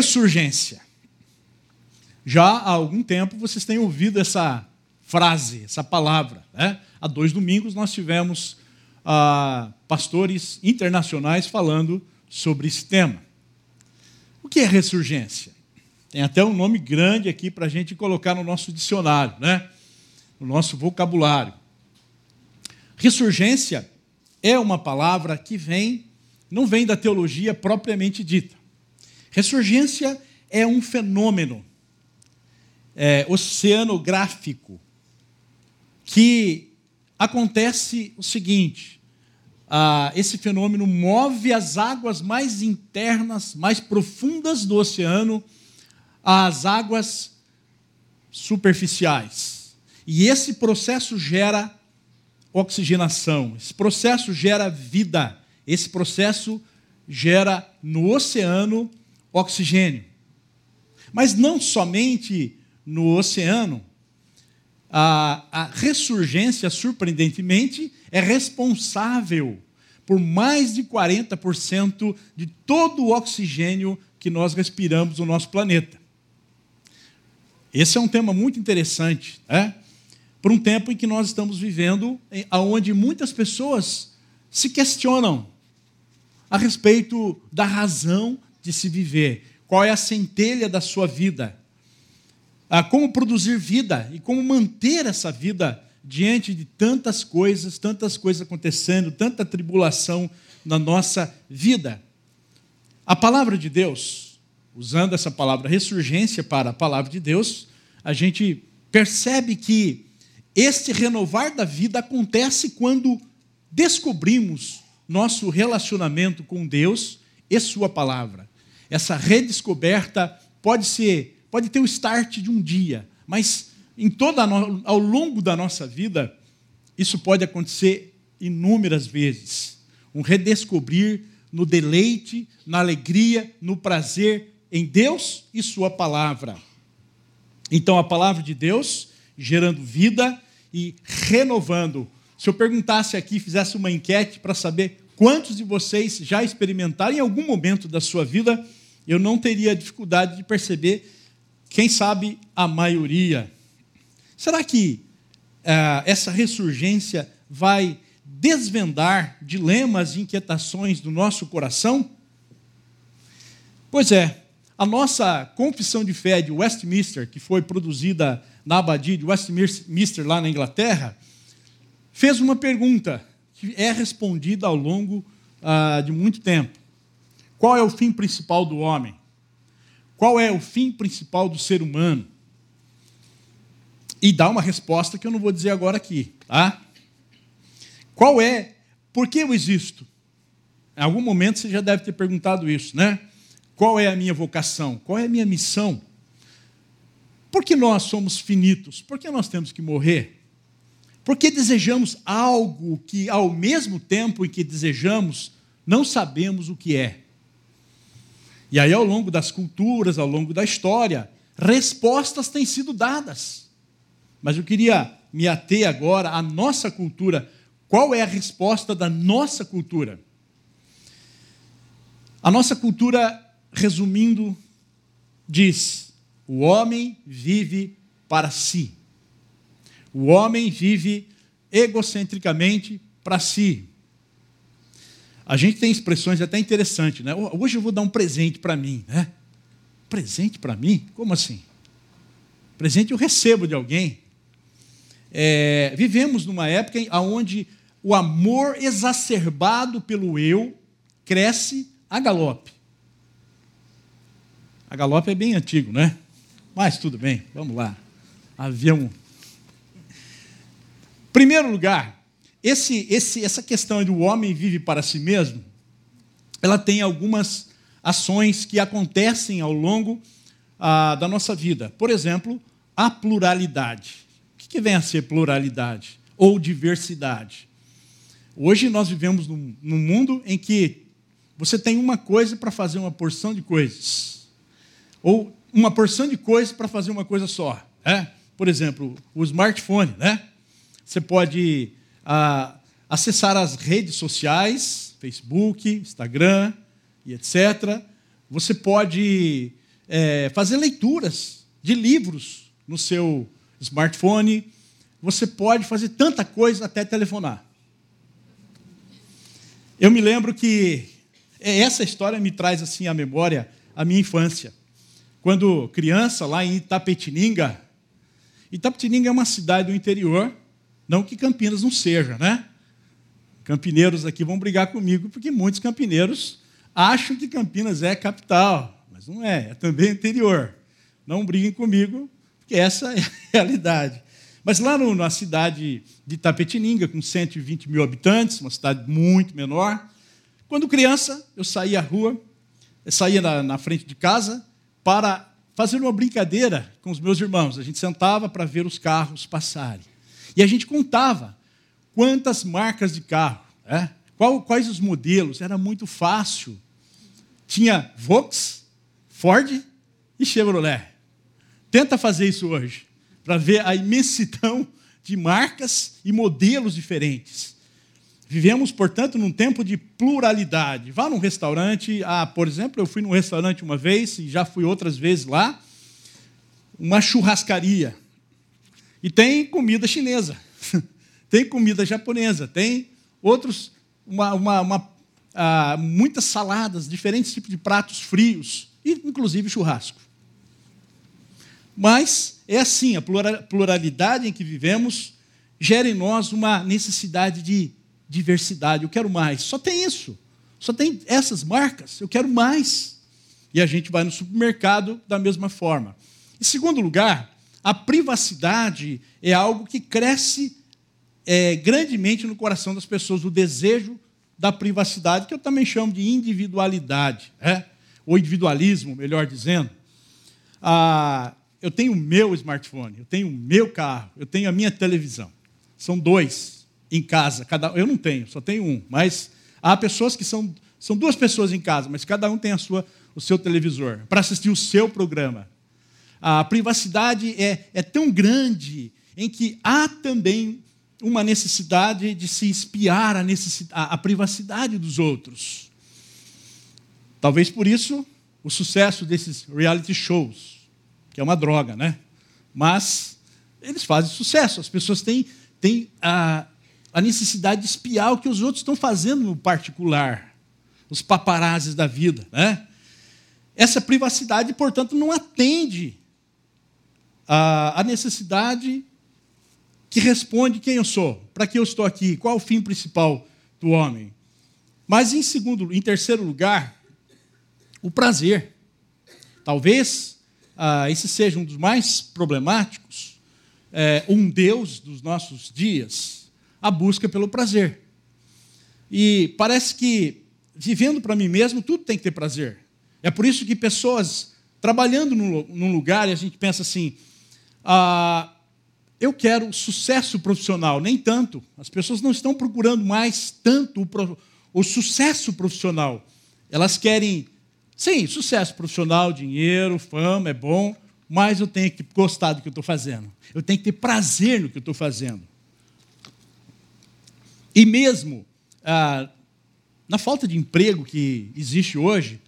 Ressurgência. Já há algum tempo vocês têm ouvido essa frase, essa palavra. Né? Há dois domingos nós tivemos ah, pastores internacionais falando sobre esse tema. O que é ressurgência? Tem até um nome grande aqui para a gente colocar no nosso dicionário, né? no nosso vocabulário. Ressurgência é uma palavra que vem, não vem da teologia propriamente dita. Ressurgência é um fenômeno é, oceanográfico que acontece o seguinte: ah, esse fenômeno move as águas mais internas, mais profundas do oceano às águas superficiais. E esse processo gera oxigenação, esse processo gera vida, esse processo gera no oceano oxigênio. Mas não somente no oceano, a, a ressurgência, surpreendentemente, é responsável por mais de 40% de todo o oxigênio que nós respiramos no nosso planeta. Esse é um tema muito interessante, né? Por um tempo em que nós estamos vivendo, onde muitas pessoas se questionam a respeito da razão de se viver. Qual é a centelha da sua vida? Ah, como produzir vida e como manter essa vida diante de tantas coisas, tantas coisas acontecendo, tanta tribulação na nossa vida. A palavra de Deus, usando essa palavra ressurgência para a palavra de Deus, a gente percebe que este renovar da vida acontece quando descobrimos nosso relacionamento com Deus e Sua palavra. Essa redescoberta pode ser, pode ter o start de um dia, mas em toda no, ao longo da nossa vida, isso pode acontecer inúmeras vezes. Um redescobrir no deleite, na alegria, no prazer em Deus e Sua palavra. Então, a palavra de Deus gerando vida e renovando. Se eu perguntasse aqui, fizesse uma enquete para saber quantos de vocês já experimentaram em algum momento da sua vida, eu não teria dificuldade de perceber, quem sabe, a maioria. Será que uh, essa ressurgência vai desvendar dilemas e inquietações do nosso coração? Pois é, a nossa confissão de fé de Westminster, que foi produzida na abadia de Westminster, lá na Inglaterra, fez uma pergunta que é respondida ao longo uh, de muito tempo. Qual é o fim principal do homem? Qual é o fim principal do ser humano? e dá uma resposta que eu não vou dizer agora aqui, tá? Qual é? Por que eu existo? Em algum momento você já deve ter perguntado isso, né? Qual é a minha vocação? Qual é a minha missão? Por que nós somos finitos? Por que nós temos que morrer? Por que desejamos algo que, ao mesmo tempo em que desejamos, não sabemos o que é? E aí, ao longo das culturas, ao longo da história, respostas têm sido dadas. Mas eu queria me ater agora à nossa cultura. Qual é a resposta da nossa cultura? A nossa cultura, resumindo, diz: o homem vive para si. O homem vive egocentricamente para si. A gente tem expressões até interessantes, né? Hoje eu vou dar um presente para mim, né? Presente para mim? Como assim? Presente eu recebo de alguém. É, vivemos numa época onde o amor exacerbado pelo eu cresce a galope. A galope é bem antigo, né? Mas tudo bem, vamos lá. Avião. Primeiro lugar, esse, esse, essa questão do homem vive para si mesmo, ela tem algumas ações que acontecem ao longo ah, da nossa vida. Por exemplo, a pluralidade que vem a ser pluralidade ou diversidade? Hoje nós vivemos num, num mundo em que você tem uma coisa para fazer uma porção de coisas, ou uma porção de coisas para fazer uma coisa só. Né? Por exemplo, o smartphone, né? Você pode ah, acessar as redes sociais, Facebook, Instagram e etc. Você pode é, fazer leituras de livros no seu smartphone. Você pode fazer tanta coisa até telefonar. Eu me lembro que essa história me traz assim à memória a minha infância. Quando criança, lá em Itapetininga, Itapetininga é uma cidade do interior, não que Campinas não seja, né? Campineiros aqui vão brigar comigo, porque muitos campineiros acham que Campinas é capital, mas não é, é também interior. Não briguem comigo, porque essa é a realidade. Mas lá no, na cidade de Itapetininga, com 120 mil habitantes, uma cidade muito menor, quando criança, eu saía à rua, saía na, na frente de casa para fazer uma brincadeira com os meus irmãos. A gente sentava para ver os carros passarem. E a gente contava quantas marcas de carro, né? Quais os modelos. Era muito fácil. Tinha Vox, Ford e Chevrolet. Tenta fazer isso hoje, para ver a imensidão de marcas e modelos diferentes. Vivemos, portanto, num tempo de pluralidade. Vá num restaurante, ah, por exemplo, eu fui num restaurante uma vez e já fui outras vezes lá, uma churrascaria. E tem comida chinesa, tem comida japonesa, tem outros, uma, uma, uma ah, muitas saladas, diferentes tipos de pratos frios, e inclusive churrasco. Mas é assim, a pluralidade em que vivemos gera em nós uma necessidade de diversidade. Eu quero mais. Só tem isso. Só tem essas marcas. Eu quero mais. E a gente vai no supermercado da mesma forma. Em segundo lugar, a privacidade é algo que cresce é, grandemente no coração das pessoas, o desejo da privacidade, que eu também chamo de individualidade, é? ou individualismo, melhor dizendo. Ah, eu tenho o meu smartphone, eu tenho o meu carro, eu tenho a minha televisão. São dois em casa. Cada, eu não tenho, só tenho um. Mas há pessoas que são, são duas pessoas em casa, mas cada um tem a sua, o seu televisor para assistir o seu programa. A privacidade é, é tão grande em que há também uma necessidade de se espiar a, a, a privacidade dos outros. Talvez por isso o sucesso desses reality shows, que é uma droga, né? Mas eles fazem sucesso, as pessoas têm, têm a, a necessidade de espiar o que os outros estão fazendo no particular, os paparazes da vida. Né? Essa privacidade, portanto, não atende à necessidade que responde quem eu sou, para que eu estou aqui, qual o fim principal do homem. Mas em segundo, em terceiro lugar, o prazer. Talvez ah, esse seja um dos mais problemáticos, é, um Deus dos nossos dias a busca pelo prazer. E parece que, vivendo para mim mesmo, tudo tem que ter prazer. É por isso que pessoas trabalhando num lugar, e a gente pensa assim, ah, eu quero sucesso profissional, nem tanto. As pessoas não estão procurando mais tanto o, o sucesso profissional. Elas querem, sim, sucesso profissional, dinheiro, fama, é bom, mas eu tenho que gostar do que eu estou fazendo. Eu tenho que ter prazer no que eu estou fazendo. E mesmo ah, na falta de emprego que existe hoje,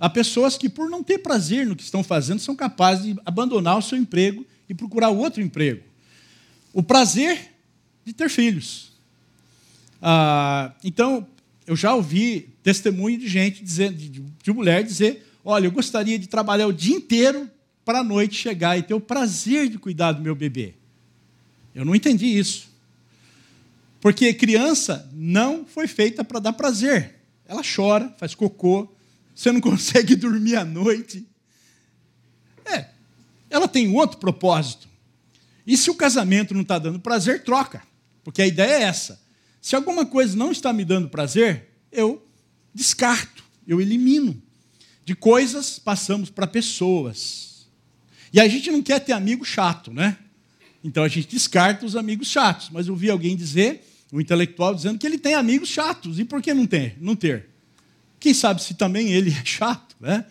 há pessoas que, por não ter prazer no que estão fazendo, são capazes de abandonar o seu emprego e procurar outro emprego. O prazer de ter filhos. Ah, então, eu já ouvi testemunho de gente, dizer, de, de mulher dizer: Olha, eu gostaria de trabalhar o dia inteiro para a noite chegar e ter o prazer de cuidar do meu bebê. Eu não entendi isso. Porque criança não foi feita para dar prazer. Ela chora, faz cocô, você não consegue dormir à noite. É, ela tem outro propósito. E se o casamento não está dando prazer, troca. Porque a ideia é essa. Se alguma coisa não está me dando prazer, eu descarto, eu elimino. De coisas, passamos para pessoas. E a gente não quer ter amigo chato, né? Então a gente descarta os amigos chatos. Mas eu vi alguém dizer o intelectual dizendo que ele tem amigos chatos. E por que não ter? Não ter? Quem sabe se também ele é chato, né?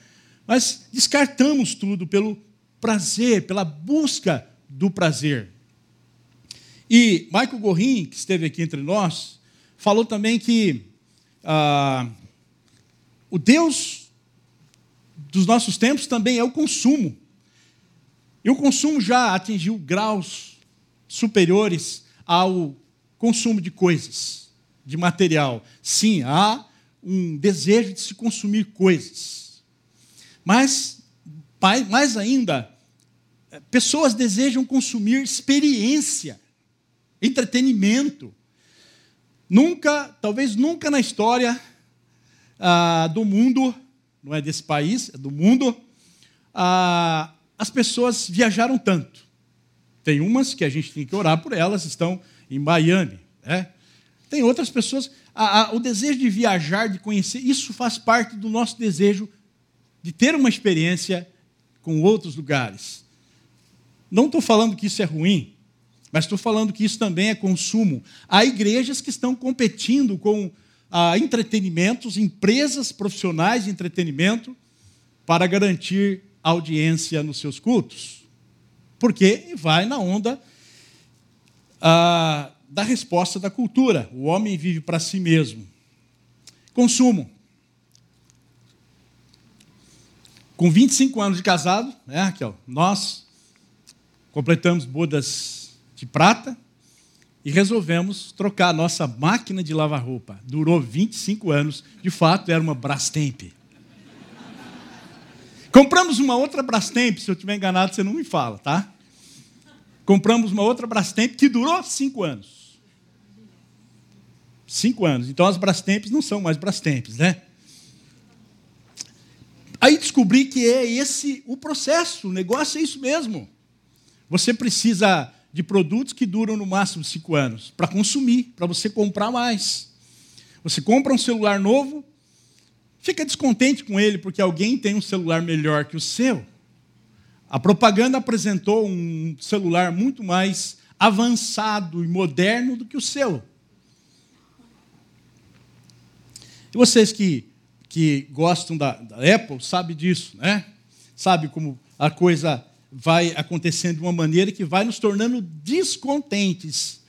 Mas descartamos tudo pelo prazer, pela busca do prazer. E Michael Gorin, que esteve aqui entre nós, falou também que ah, o Deus dos nossos tempos também é o consumo. E o consumo já atingiu graus superiores ao consumo de coisas, de material. Sim, há um desejo de se consumir coisas. Mas, mais ainda, pessoas desejam consumir experiência, entretenimento. Nunca, talvez nunca na história ah, do mundo, não é desse país, é do mundo, ah, as pessoas viajaram tanto. Tem umas que a gente tem que orar por elas, estão em Miami. Né? Tem outras pessoas. O desejo de viajar, de conhecer, isso faz parte do nosso desejo de ter uma experiência com outros lugares. Não estou falando que isso é ruim, mas estou falando que isso também é consumo. Há igrejas que estão competindo com ah, entretenimentos, empresas profissionais de entretenimento, para garantir audiência nos seus cultos. Porque vai na onda ah, da resposta da cultura. O homem vive para si mesmo. Consumo. Com 25 anos de casado, né, Raquel? Nós completamos bodas de prata e resolvemos trocar a nossa máquina de lavar roupa. Durou 25 anos, de fato era uma Brastemp. Compramos uma outra Brastemp, se eu estiver enganado, você não me fala, tá? Compramos uma outra Brastemp que durou cinco anos. Cinco anos. Então as Brastemps não são mais Brastemps, né? Aí descobri que é esse o processo, o negócio é isso mesmo. Você precisa de produtos que duram no máximo cinco anos para consumir, para você comprar mais. Você compra um celular novo, fica descontente com ele porque alguém tem um celular melhor que o seu. A propaganda apresentou um celular muito mais avançado e moderno do que o seu. E vocês que, que gostam da, da Apple sabem disso, né? Sabe como a coisa vai acontecendo de uma maneira que vai nos tornando descontentes.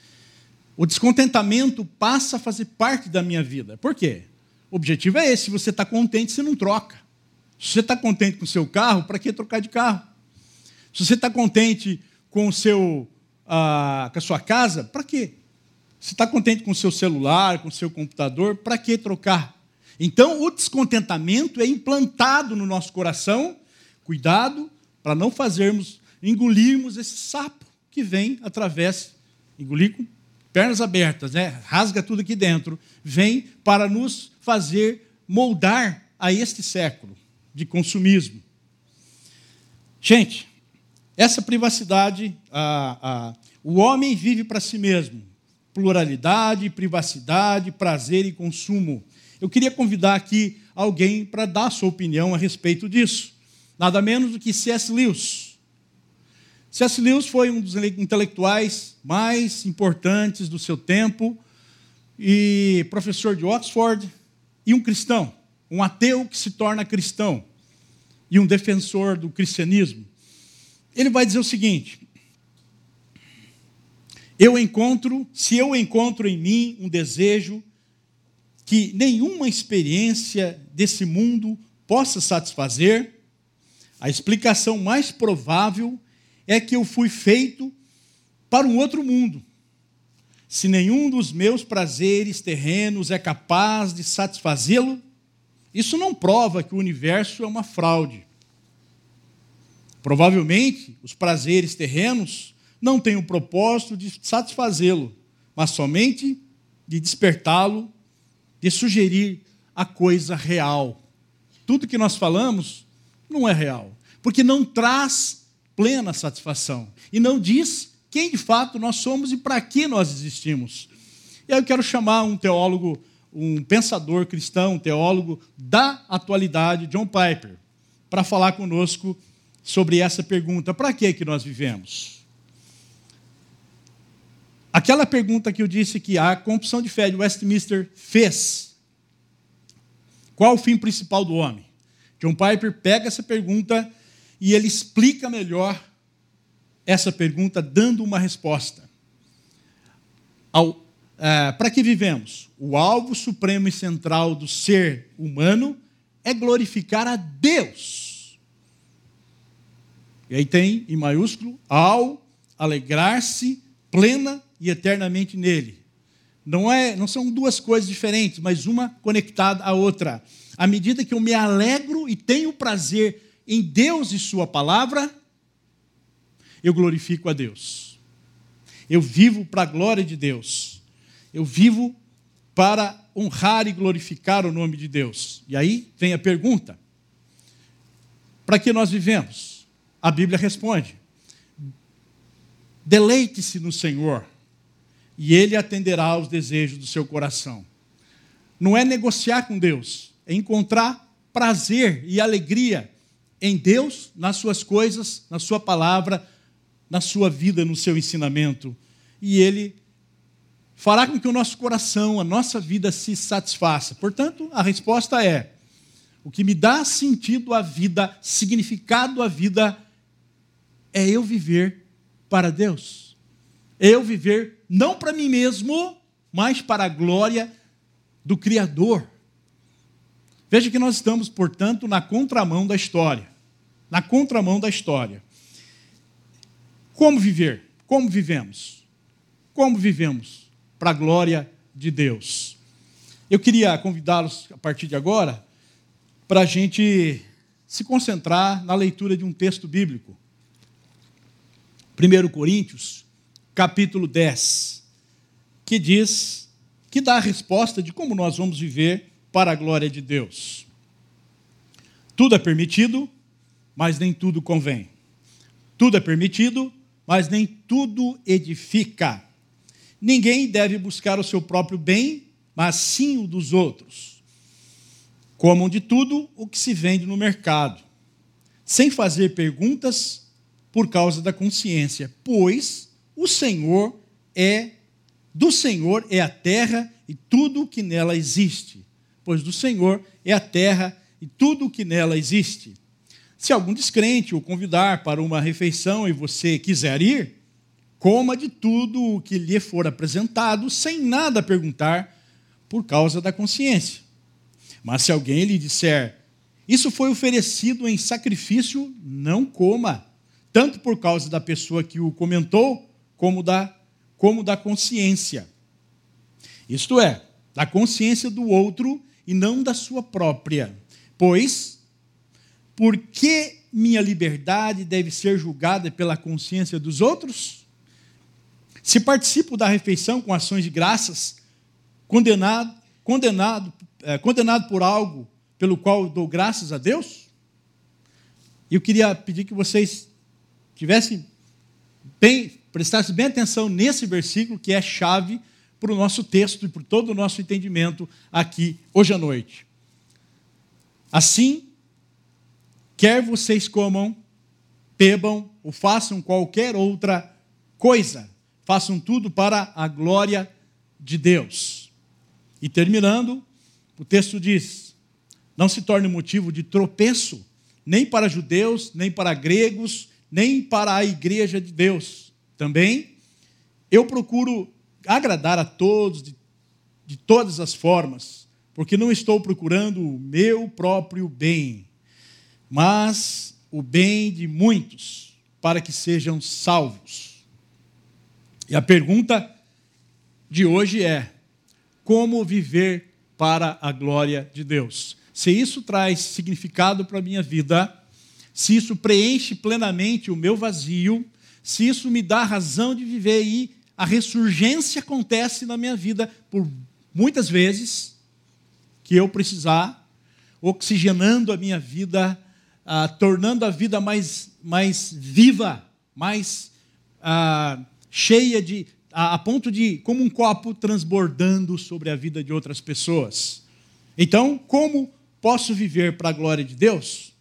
O descontentamento passa a fazer parte da minha vida. Por quê? O objetivo é esse: se você está contente, você não troca. Se você está contente com o seu carro, para que trocar de carro? Se você está contente com, o seu, ah, com a sua casa, para quê? Se está contente com o seu celular, com o seu computador, para que trocar? Então, o descontentamento é implantado no nosso coração. Cuidado para não fazermos, engolirmos esse sapo que vem através, engolir com pernas abertas, né? rasga tudo aqui dentro, vem para nos fazer moldar a este século de consumismo. Gente, essa privacidade, a, a, o homem vive para si mesmo. Pluralidade, privacidade, prazer e consumo. Eu queria convidar aqui alguém para dar a sua opinião a respeito disso. Nada menos do que C.S. Lewis. C.S. Lewis foi um dos intelectuais mais importantes do seu tempo e professor de Oxford, e um cristão, um ateu que se torna cristão e um defensor do cristianismo. Ele vai dizer o seguinte: Eu encontro, se eu encontro em mim um desejo que nenhuma experiência desse mundo possa satisfazer, a explicação mais provável é que eu fui feito para um outro mundo se nenhum dos meus prazeres terrenos é capaz de satisfazê-lo, isso não prova que o universo é uma fraude. Provavelmente, os prazeres terrenos não têm o propósito de satisfazê-lo, mas somente de despertá-lo, de sugerir a coisa real. Tudo que nós falamos não é real, porque não traz plena satisfação e não diz quem de fato nós somos e para que nós existimos. E aí eu quero chamar um teólogo, um pensador cristão, um teólogo da atualidade, John Piper, para falar conosco sobre essa pergunta: para que que nós vivemos? Aquela pergunta que eu disse que a confissão de fé de Westminster fez. Qual o fim principal do homem? John Piper pega essa pergunta e ele explica melhor essa pergunta dando uma resposta. É, Para que vivemos? O alvo supremo e central do ser humano é glorificar a Deus. E aí tem em maiúsculo ao alegrar-se plena e eternamente nele. Não é, não são duas coisas diferentes, mas uma conectada à outra. À medida que eu me alegro e tenho prazer em Deus e sua palavra, eu glorifico a Deus. Eu vivo para a glória de Deus. Eu vivo para honrar e glorificar o nome de Deus. E aí vem a pergunta: para que nós vivemos? A Bíblia responde: deleite-se no Senhor, e Ele atenderá aos desejos do seu coração. Não é negociar com Deus, é encontrar prazer e alegria em Deus, nas suas coisas, na sua palavra, na sua vida, no seu ensinamento. E Ele fará com que o nosso coração, a nossa vida se satisfaça. Portanto, a resposta é: o que me dá sentido à vida, significado à vida, é eu viver para Deus. Eu viver não para mim mesmo, mas para a glória do Criador. Veja que nós estamos, portanto, na contramão da história. Na contramão da história. Como viver? Como vivemos? Como vivemos para a glória de Deus? Eu queria convidá-los, a partir de agora, para a gente se concentrar na leitura de um texto bíblico. 1 Coríntios, capítulo 10, que diz, que dá a resposta de como nós vamos viver para a glória de Deus. Tudo é permitido, mas nem tudo convém. Tudo é permitido, mas nem tudo edifica. Ninguém deve buscar o seu próprio bem, mas sim o dos outros. Comam de tudo o que se vende no mercado, sem fazer perguntas por causa da consciência, pois o Senhor é do Senhor é a terra e tudo o que nela existe. Pois do Senhor é a terra e tudo o que nela existe. Se algum descrente o convidar para uma refeição e você quiser ir, coma de tudo o que lhe for apresentado, sem nada perguntar, por causa da consciência. Mas se alguém lhe disser, isso foi oferecido em sacrifício, não coma, tanto por causa da pessoa que o comentou, como da, como da consciência. Isto é, da consciência do outro e não da sua própria. Pois, por que minha liberdade deve ser julgada pela consciência dos outros? Se participo da refeição com ações de graças, condenado, condenado é, condenado por algo pelo qual dou graças a Deus? Eu queria pedir que vocês tivessem bem, prestassem bem atenção nesse versículo que é chave para o nosso texto e para todo o nosso entendimento aqui hoje à noite. Assim, quer vocês comam, bebam ou façam qualquer outra coisa, façam tudo para a glória de Deus. E terminando, o texto diz: não se torne motivo de tropeço, nem para judeus, nem para gregos, nem para a igreja de Deus. Também eu procuro agradar a todos de, de todas as formas, porque não estou procurando o meu próprio bem, mas o bem de muitos, para que sejam salvos. E a pergunta de hoje é: como viver para a glória de Deus. Se isso traz significado para a minha vida, se isso preenche plenamente o meu vazio, se isso me dá razão de viver e a ressurgência acontece na minha vida por muitas vezes que eu precisar, oxigenando a minha vida, ah, tornando a vida mais, mais viva, mais ah, cheia de a, a ponto de, como um copo transbordando sobre a vida de outras pessoas. Então, como posso viver para a glória de Deus?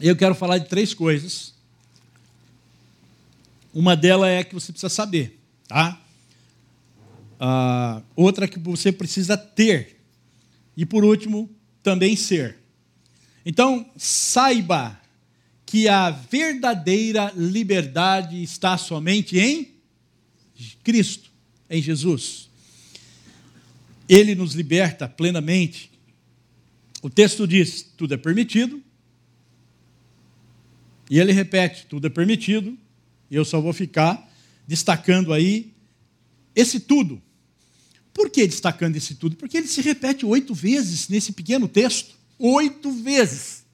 Eu quero falar de três coisas. Uma delas é que você precisa saber, tá? Uh, outra que você precisa ter. E por último, também ser. Então, saiba que a verdadeira liberdade está somente em Cristo, em Jesus. Ele nos liberta plenamente. O texto diz: tudo é permitido. E ele repete: tudo é permitido, e eu só vou ficar destacando aí esse tudo. Por que destacando esse tudo? Porque ele se repete oito vezes nesse pequeno texto. Oito vezes.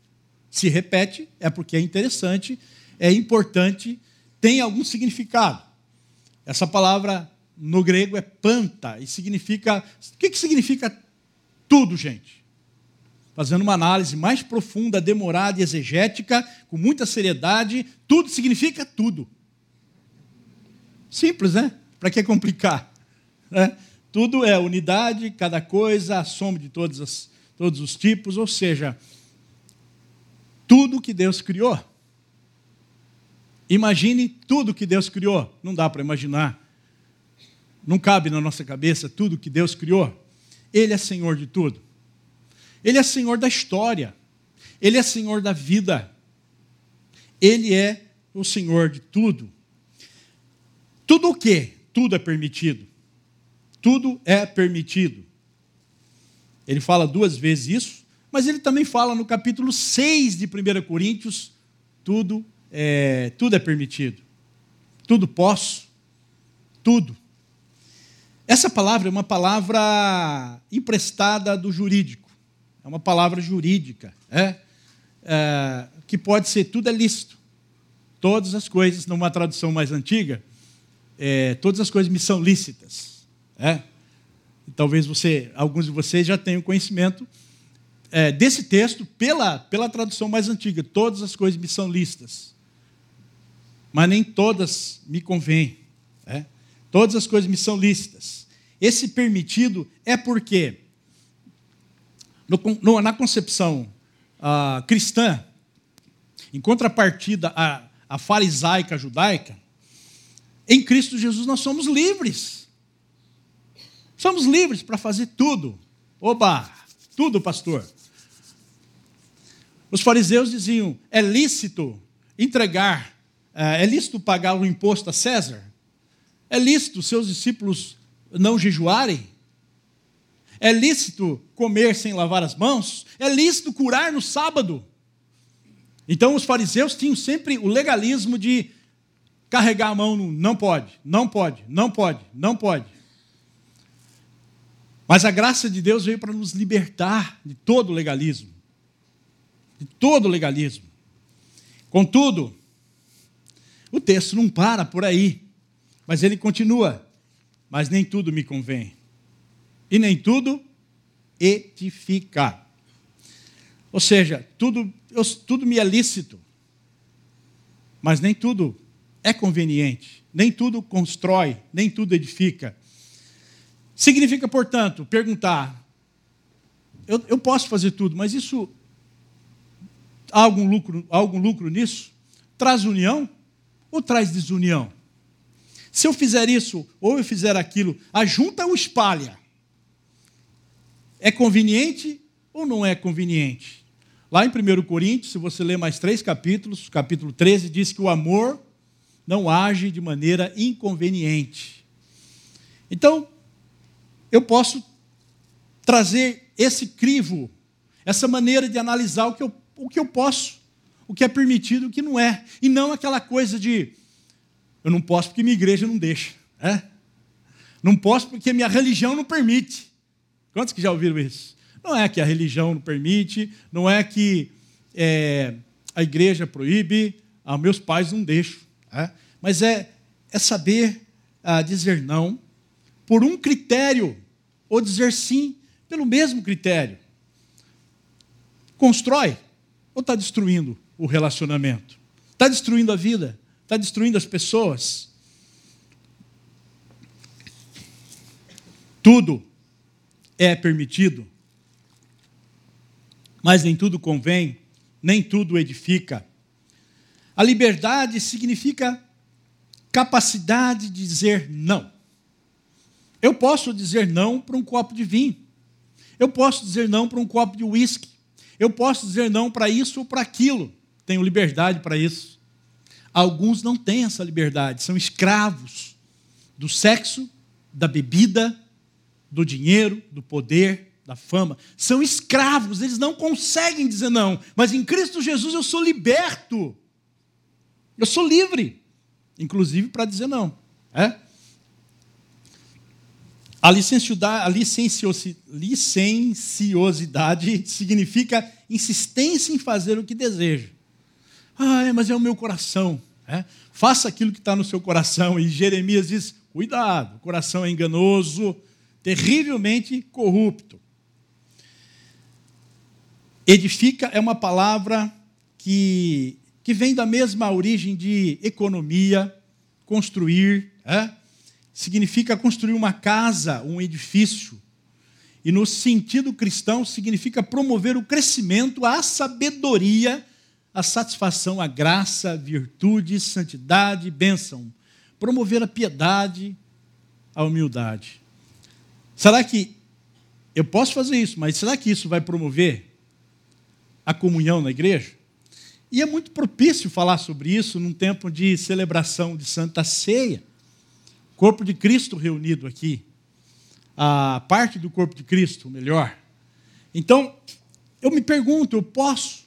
Se repete, é porque é interessante, é importante, tem algum significado. Essa palavra no grego é panta e significa. O que, que significa tudo, gente? Fazendo uma análise mais profunda, demorada e exegética, com muita seriedade, tudo significa tudo. Simples, né? Para que complicar? Né? Tudo é unidade, cada coisa, a soma de todos, as, todos os tipos, ou seja, tudo que Deus criou. Imagine tudo que Deus criou. Não dá para imaginar. Não cabe na nossa cabeça tudo que Deus criou. Ele é Senhor de tudo. Ele é Senhor da história. Ele é Senhor da vida. Ele é o Senhor de tudo. Tudo o quê? Tudo é permitido. Tudo é permitido. Ele fala duas vezes isso, mas ele também fala no capítulo 6 de 1 Coríntios: tudo é, tudo é permitido. Tudo posso. Tudo. Essa palavra é uma palavra emprestada do jurídico. É uma palavra jurídica. É, é, que pode ser tudo é lícito. Todas as coisas, numa tradução mais antiga, é, todas as coisas me são lícitas. É? Talvez você, alguns de vocês já tenham conhecimento é, desse texto pela, pela tradução mais antiga. Todas as coisas me são lícitas, mas nem todas me convêm. É? Todas as coisas me são lícitas. Esse permitido é porque, no, no, na concepção ah, cristã, em contrapartida à, à farisaica judaica, em Cristo Jesus nós somos livres. Somos livres para fazer tudo. Oba, tudo, pastor. Os fariseus diziam: é lícito entregar, é, é lícito pagar o imposto a César? É lícito seus discípulos não jejuarem? É lícito comer sem lavar as mãos? É lícito curar no sábado? Então os fariseus tinham sempre o legalismo de carregar a mão no não pode, não pode, não pode, não pode. Mas a graça de Deus veio para nos libertar de todo legalismo. De todo legalismo. Contudo, o texto não para por aí, mas ele continua. Mas nem tudo me convém, e nem tudo edifica. Ou seja, tudo, eu, tudo me é lícito, mas nem tudo é conveniente, nem tudo constrói, nem tudo edifica. Significa, portanto, perguntar: eu, eu posso fazer tudo, mas isso há algum lucro, há algum lucro nisso? Traz união ou traz desunião? Se eu fizer isso ou eu fizer aquilo, ajunta ou espalha? É conveniente ou não é conveniente? Lá em 1 Coríntios, se você ler mais três capítulos, capítulo 13, diz que o amor não age de maneira inconveniente. Então, eu posso trazer esse crivo, essa maneira de analisar o que eu, o que eu posso, o que é permitido o que não é. E não aquela coisa de eu não posso porque minha igreja não deixa. É? Não posso porque minha religião não permite. Quantos que já ouviram isso? Não é que a religião não permite, não é que é, a igreja proíbe, ah, meus pais não deixam. É? Mas é, é saber ah, dizer não por um critério, ou dizer sim pelo mesmo critério. Constrói ou está destruindo o relacionamento? Está destruindo a vida? Está destruindo as pessoas? Tudo é permitido, mas nem tudo convém, nem tudo edifica. A liberdade significa capacidade de dizer não. Eu posso dizer não para um copo de vinho. Eu posso dizer não para um copo de uísque. Eu posso dizer não para isso ou para aquilo. Tenho liberdade para isso. Alguns não têm essa liberdade, são escravos do sexo, da bebida, do dinheiro, do poder, da fama. São escravos, eles não conseguem dizer não. Mas em Cristo Jesus eu sou liberto. Eu sou livre, inclusive para dizer não. É? A, a licenciosidade significa insistência em fazer o que deseja. Ah, é, mas é o meu coração. É? Faça aquilo que está no seu coração. E Jeremias diz: cuidado, o coração é enganoso, terrivelmente corrupto. Edifica é uma palavra que, que vem da mesma origem de economia, construir, é? significa construir uma casa, um edifício. E no sentido cristão, significa promover o crescimento, a sabedoria, a satisfação, a graça, virtude, santidade, bênção. Promover a piedade, a humildade. Será que eu posso fazer isso, mas será que isso vai promover a comunhão na igreja? E é muito propício falar sobre isso num tempo de celebração de Santa Ceia. Corpo de Cristo reunido aqui. A parte do corpo de Cristo, melhor. Então, eu me pergunto, eu posso?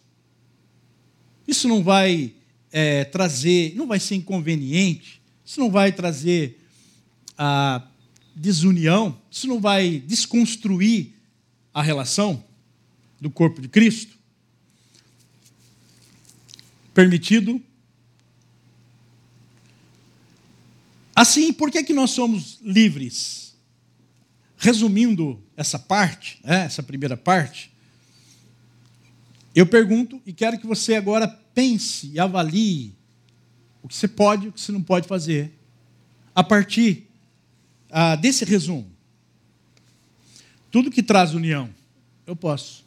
Isso não vai é, trazer, não vai ser inconveniente? Isso não vai trazer a desunião? Isso não vai desconstruir a relação do corpo de Cristo? Permitido. Assim, por que, que nós somos livres? Resumindo essa parte, né, essa primeira parte, eu pergunto e quero que você agora pense e avalie o que você pode e o que você não pode fazer a partir ah, desse resumo. Tudo que traz união, eu posso.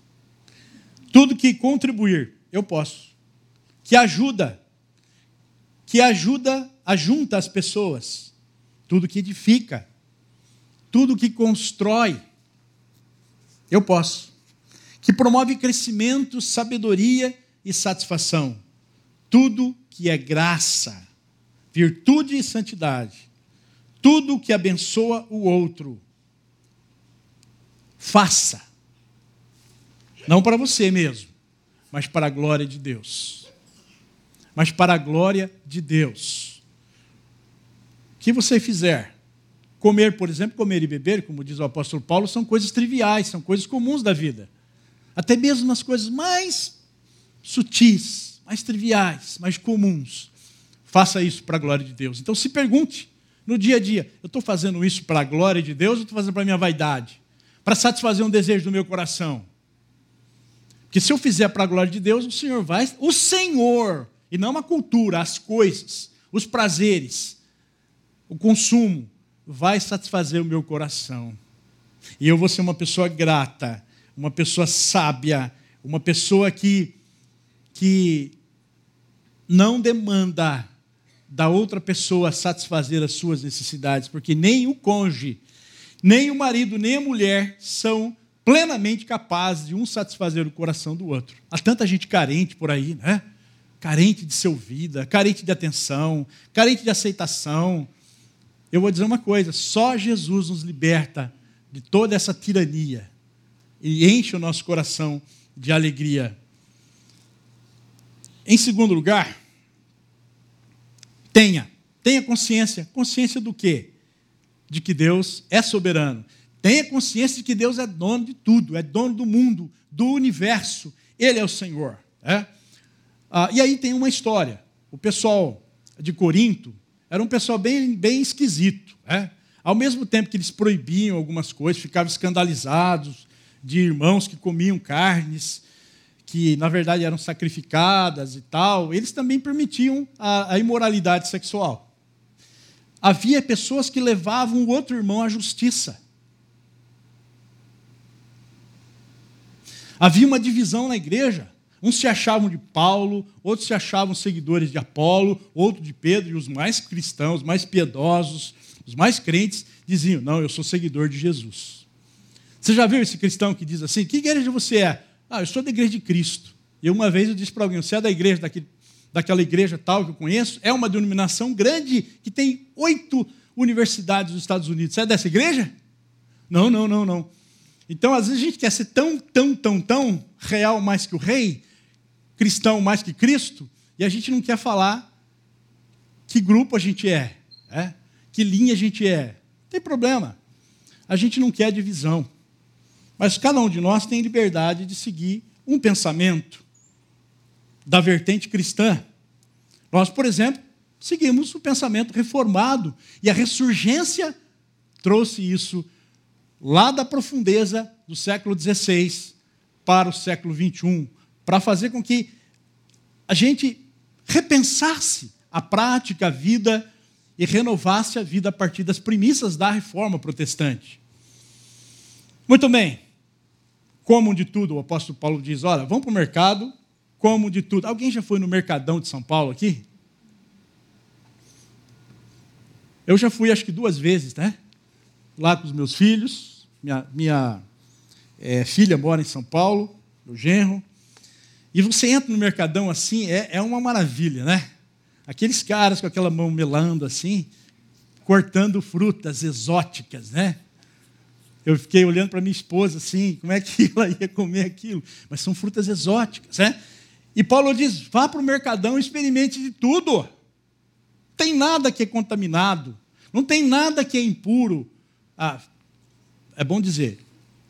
Tudo que contribuir, eu posso que ajuda, que ajuda, ajunta as pessoas, tudo que edifica, tudo que constrói, eu posso, que promove crescimento, sabedoria e satisfação, tudo que é graça, virtude e santidade, tudo que abençoa o outro, faça, não para você mesmo, mas para a glória de Deus mas para a glória de Deus. O que você fizer, comer, por exemplo, comer e beber, como diz o apóstolo Paulo, são coisas triviais, são coisas comuns da vida. Até mesmo nas coisas mais sutis, mais triviais, mais comuns. Faça isso para a glória de Deus. Então se pergunte no dia a dia: eu estou fazendo isso para a glória de Deus ou estou fazendo para a minha vaidade? Para satisfazer um desejo do meu coração? Porque se eu fizer para a glória de Deus, o Senhor vai, o Senhor e não uma cultura, as coisas, os prazeres, o consumo, vai satisfazer o meu coração. E eu vou ser uma pessoa grata, uma pessoa sábia, uma pessoa que, que não demanda da outra pessoa satisfazer as suas necessidades, porque nem o cônjuge, nem o marido, nem a mulher são plenamente capazes de um satisfazer o coração do outro. Há tanta gente carente por aí, né? Carente de ser ouvida, carente de atenção, carente de aceitação. Eu vou dizer uma coisa: só Jesus nos liberta de toda essa tirania e enche o nosso coração de alegria. Em segundo lugar, tenha, tenha consciência. Consciência do quê? De que Deus é soberano. Tenha consciência de que Deus é dono de tudo, é dono do mundo, do universo. Ele é o Senhor. É? Ah, e aí tem uma história. O pessoal de Corinto era um pessoal bem, bem esquisito. Né? Ao mesmo tempo que eles proibiam algumas coisas, ficavam escandalizados de irmãos que comiam carnes que na verdade eram sacrificadas e tal, eles também permitiam a, a imoralidade sexual. Havia pessoas que levavam o outro irmão à justiça. Havia uma divisão na igreja. Uns se achavam de Paulo, outros se achavam seguidores de Apolo, outros de Pedro, e os mais cristãos, os mais piedosos, os mais crentes, diziam: Não, eu sou seguidor de Jesus. Você já viu esse cristão que diz assim: Que igreja você é? Ah, eu sou da igreja de Cristo. E uma vez eu disse para alguém: Você é da igreja daquele, daquela igreja tal que eu conheço? É uma denominação grande que tem oito universidades nos Estados Unidos. Você é dessa igreja? Não, não, não, não. Então, às vezes, a gente quer ser tão, tão, tão, tão real mais que o rei, cristão mais que Cristo, e a gente não quer falar que grupo a gente é, é? que linha a gente é. Não tem problema. A gente não quer divisão. Mas cada um de nós tem liberdade de seguir um pensamento da vertente cristã. Nós, por exemplo, seguimos o pensamento reformado e a ressurgência trouxe isso lá da profundeza do século XVI para o século XXI, para fazer com que a gente repensasse a prática, a vida e renovasse a vida a partir das premissas da reforma protestante. Muito bem. Comam de tudo, o apóstolo Paulo diz: olha, vão para o mercado, comam de tudo. Alguém já foi no Mercadão de São Paulo aqui? Eu já fui, acho que duas vezes, né? Lá com os meus filhos. Minha, minha é, filha mora em São Paulo, meu genro. E você entra no Mercadão assim, é, é uma maravilha, né? Aqueles caras com aquela mão melando assim, cortando frutas exóticas, né? Eu fiquei olhando para minha esposa assim, como é que ela ia comer aquilo? Mas são frutas exóticas, né? E Paulo diz: vá para o mercadão e experimente de tudo. Não tem nada que é contaminado, não tem nada que é impuro. Ah, é bom dizer,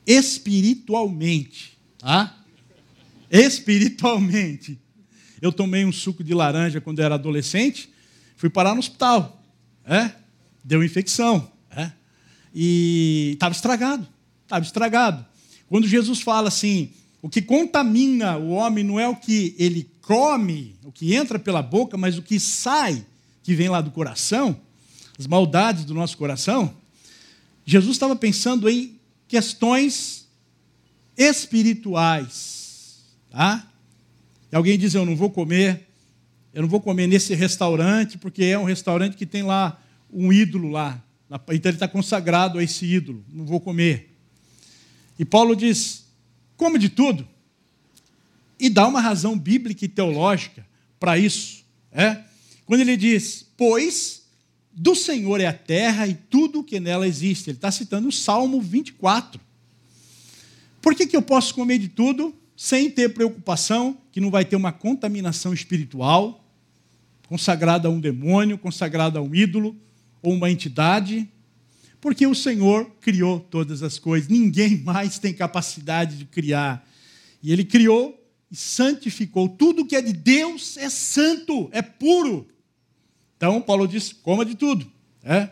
espiritualmente, tá? Espiritualmente. Eu tomei um suco de laranja quando eu era adolescente, fui parar no hospital, é? Deu infecção, é? e estava estragado, estava estragado. Quando Jesus fala assim, o que contamina o homem não é o que ele come, o que entra pela boca, mas o que sai, que vem lá do coração, as maldades do nosso coração. Jesus estava pensando em questões espirituais, tá? E alguém diz: Eu não vou comer, eu não vou comer nesse restaurante, porque é um restaurante que tem lá um ídolo lá. Então ele está consagrado a esse ídolo, não vou comer. E Paulo diz: come de tudo. E dá uma razão bíblica e teológica para isso. É? Quando ele diz, pois do Senhor é a terra e tudo o que nela existe. Ele está citando o Salmo 24. Por que, que eu posso comer de tudo sem ter preocupação que não vai ter uma contaminação espiritual, consagrada a um demônio, consagrada a um ídolo, ou uma entidade, porque o Senhor criou todas as coisas, ninguém mais tem capacidade de criar. E Ele criou e santificou. Tudo que é de Deus é santo, é puro. Então, Paulo diz: coma de tudo. É?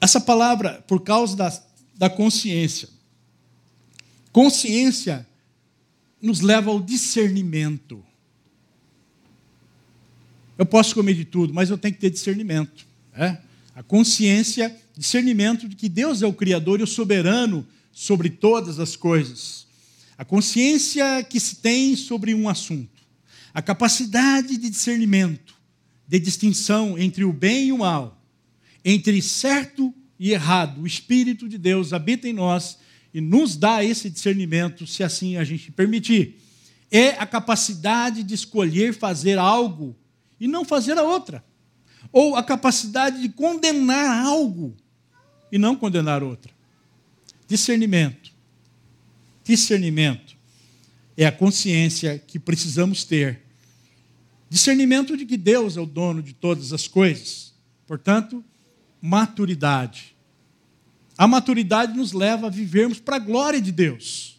Essa palavra, por causa da, da consciência. Consciência nos leva ao discernimento. Eu posso comer de tudo, mas eu tenho que ter discernimento. É? A consciência, discernimento de que Deus é o Criador e o soberano sobre todas as coisas. A consciência que se tem sobre um assunto. A capacidade de discernimento, de distinção entre o bem e o mal, entre certo e errado. O Espírito de Deus habita em nós e nos dá esse discernimento, se assim a gente permitir. É a capacidade de escolher fazer algo e não fazer a outra. Ou a capacidade de condenar algo e não condenar outra. Discernimento. Discernimento é a consciência que precisamos ter. Discernimento de que Deus é o dono de todas as coisas. Portanto, maturidade. A maturidade nos leva a vivermos para a glória de Deus.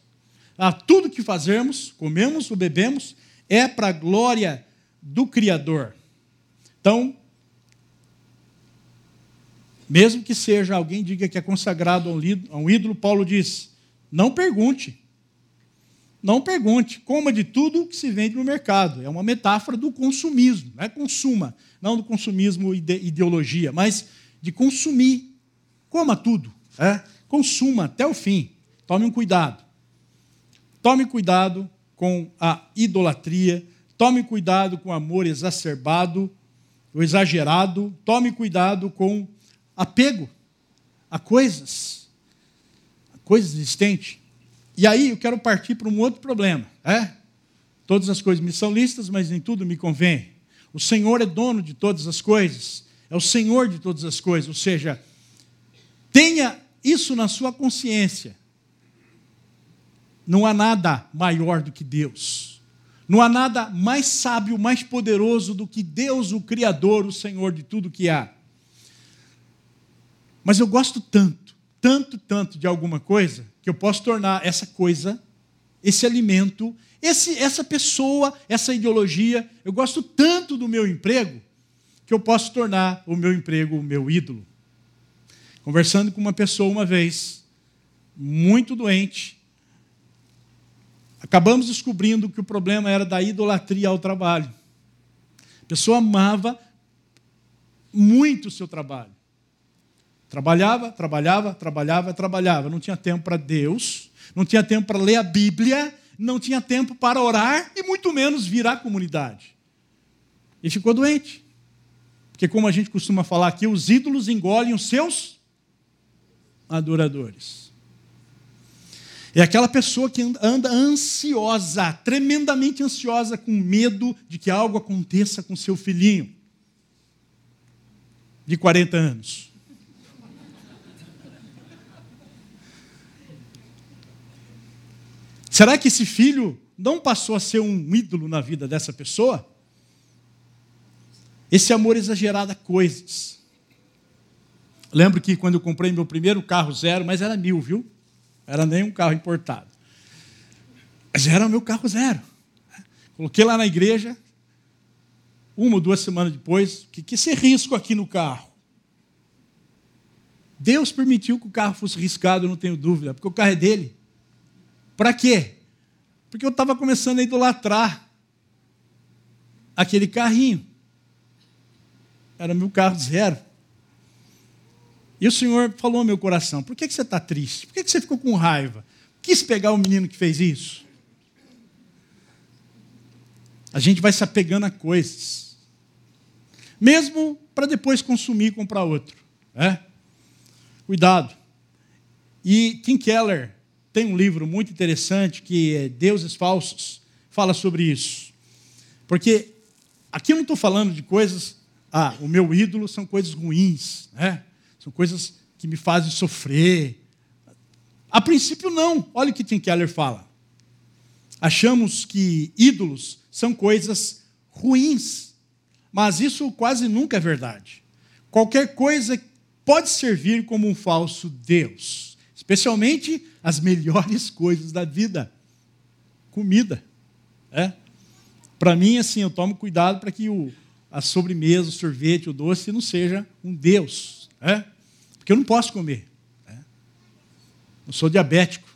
A tudo que fazemos, comemos ou bebemos, é para a glória do Criador. Então, mesmo que seja alguém diga que é consagrado a um ídolo, Paulo diz: não pergunte. Não pergunte, coma de tudo que se vende no mercado. É uma metáfora do consumismo, não é consuma, não do consumismo ideologia, mas de consumir. Coma tudo, é? consuma até o fim. Tome um cuidado. Tome cuidado com a idolatria, Tome cuidado com amor exacerbado ou exagerado. Tome cuidado com apego a coisas, a coisas existentes. E aí eu quero partir para um outro problema. É? Todas as coisas me são listas, mas nem tudo me convém. O Senhor é dono de todas as coisas. É o Senhor de todas as coisas. Ou seja, tenha isso na sua consciência. Não há nada maior do que Deus. Não há nada mais sábio, mais poderoso do que Deus, o Criador, o Senhor de tudo que há. Mas eu gosto tanto, tanto, tanto de alguma coisa, que eu posso tornar essa coisa, esse alimento, esse, essa pessoa, essa ideologia. Eu gosto tanto do meu emprego, que eu posso tornar o meu emprego o meu ídolo. Conversando com uma pessoa uma vez, muito doente, acabamos descobrindo que o problema era da idolatria ao trabalho. A pessoa amava muito o seu trabalho. Trabalhava, trabalhava, trabalhava, trabalhava. Não tinha tempo para Deus, não tinha tempo para ler a Bíblia, não tinha tempo para orar e muito menos virar comunidade. E ficou doente. Porque, como a gente costuma falar aqui, os ídolos engolem os seus adoradores. É aquela pessoa que anda ansiosa, tremendamente ansiosa, com medo de que algo aconteça com seu filhinho de 40 anos. Será que esse filho não passou a ser um ídolo na vida dessa pessoa? Esse amor exagerado a coisas. Lembro que quando eu comprei meu primeiro carro zero, mas era mil, viu? Era nem um carro importado. Mas era o meu carro zero. Coloquei lá na igreja, uma ou duas semanas depois, o que, que esse risco aqui no carro? Deus permitiu que o carro fosse riscado, eu não tenho dúvida, porque o carro é dele. Para quê? Porque eu estava começando a idolatrar aquele carrinho era meu carro zero. E o Senhor falou ao meu coração: por que, você está triste? Por que, que você ficou com raiva? Quis pegar o menino que fez isso? A gente vai se apegando a coisas, mesmo para depois consumir e comprar outro. É? Cuidado. E Tim Keller tem um livro muito interessante que é Deuses Falsos, fala sobre isso. Porque aqui eu não estou falando de coisas ah, o meu ídolo são coisas ruins, né? São coisas que me fazem sofrer. A princípio, não. Olha o que Tim Keller fala. Achamos que ídolos são coisas ruins, mas isso quase nunca é verdade. Qualquer coisa pode servir como um falso Deus, especialmente as melhores coisas da vida. Comida. É? Para mim, assim, eu tomo cuidado para que o, a sobremesa, o sorvete, o doce não seja um Deus. É? Porque eu não posso comer. É? Eu sou diabético.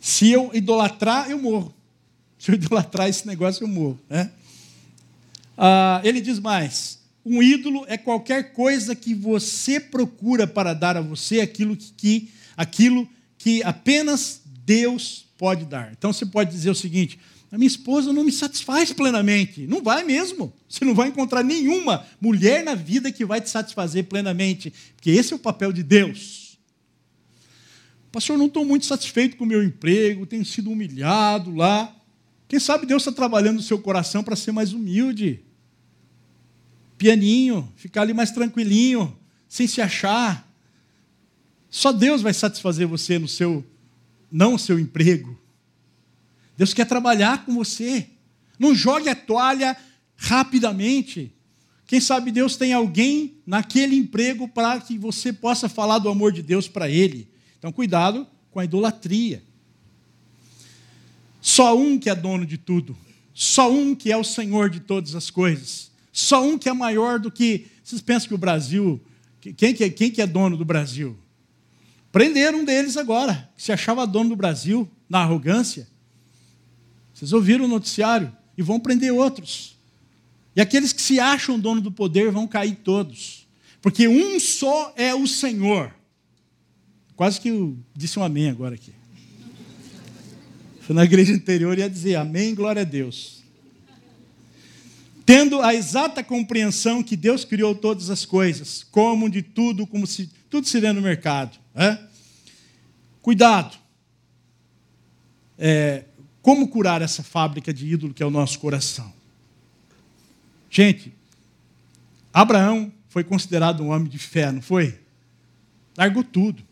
Se eu idolatrar, eu morro. Se eu idolatrar esse negócio, eu morro. É? Ah, ele diz mais: um ídolo é qualquer coisa que você procura para dar a você aquilo que, que, aquilo que apenas Deus pode dar. Então você pode dizer o seguinte: a minha esposa não me satisfaz plenamente. Não vai mesmo. Você não vai encontrar nenhuma mulher na vida que vai te satisfazer plenamente, porque esse é o papel de Deus. Pastor, não estou muito satisfeito com o meu emprego, tenho sido humilhado lá. Quem sabe Deus está trabalhando no seu coração para ser mais humilde, pianinho, ficar ali mais tranquilinho, sem se achar. Só Deus vai satisfazer você no seu, não o seu emprego. Deus quer trabalhar com você. Não jogue a toalha rapidamente. Quem sabe Deus tem alguém naquele emprego para que você possa falar do amor de Deus para ele. Então, cuidado com a idolatria. Só um que é dono de tudo. Só um que é o Senhor de todas as coisas. Só um que é maior do que. Vocês pensam que o Brasil. Quem que é, quem que é dono do Brasil? Prenderam um deles agora, que se achava dono do Brasil, na arrogância. Vocês ouviram o noticiário? E vão prender outros. E aqueles que se acham dono do poder vão cair todos. Porque um só é o Senhor. Quase que eu disse um amém agora aqui. Foi na igreja anterior e ia dizer amém, glória a Deus. Tendo a exata compreensão que Deus criou todas as coisas, como de tudo, como se tudo se vê no mercado. É? Cuidado. É, como curar essa fábrica de ídolo que é o nosso coração? Gente, Abraão foi considerado um homem de fé, não foi? Largou tudo.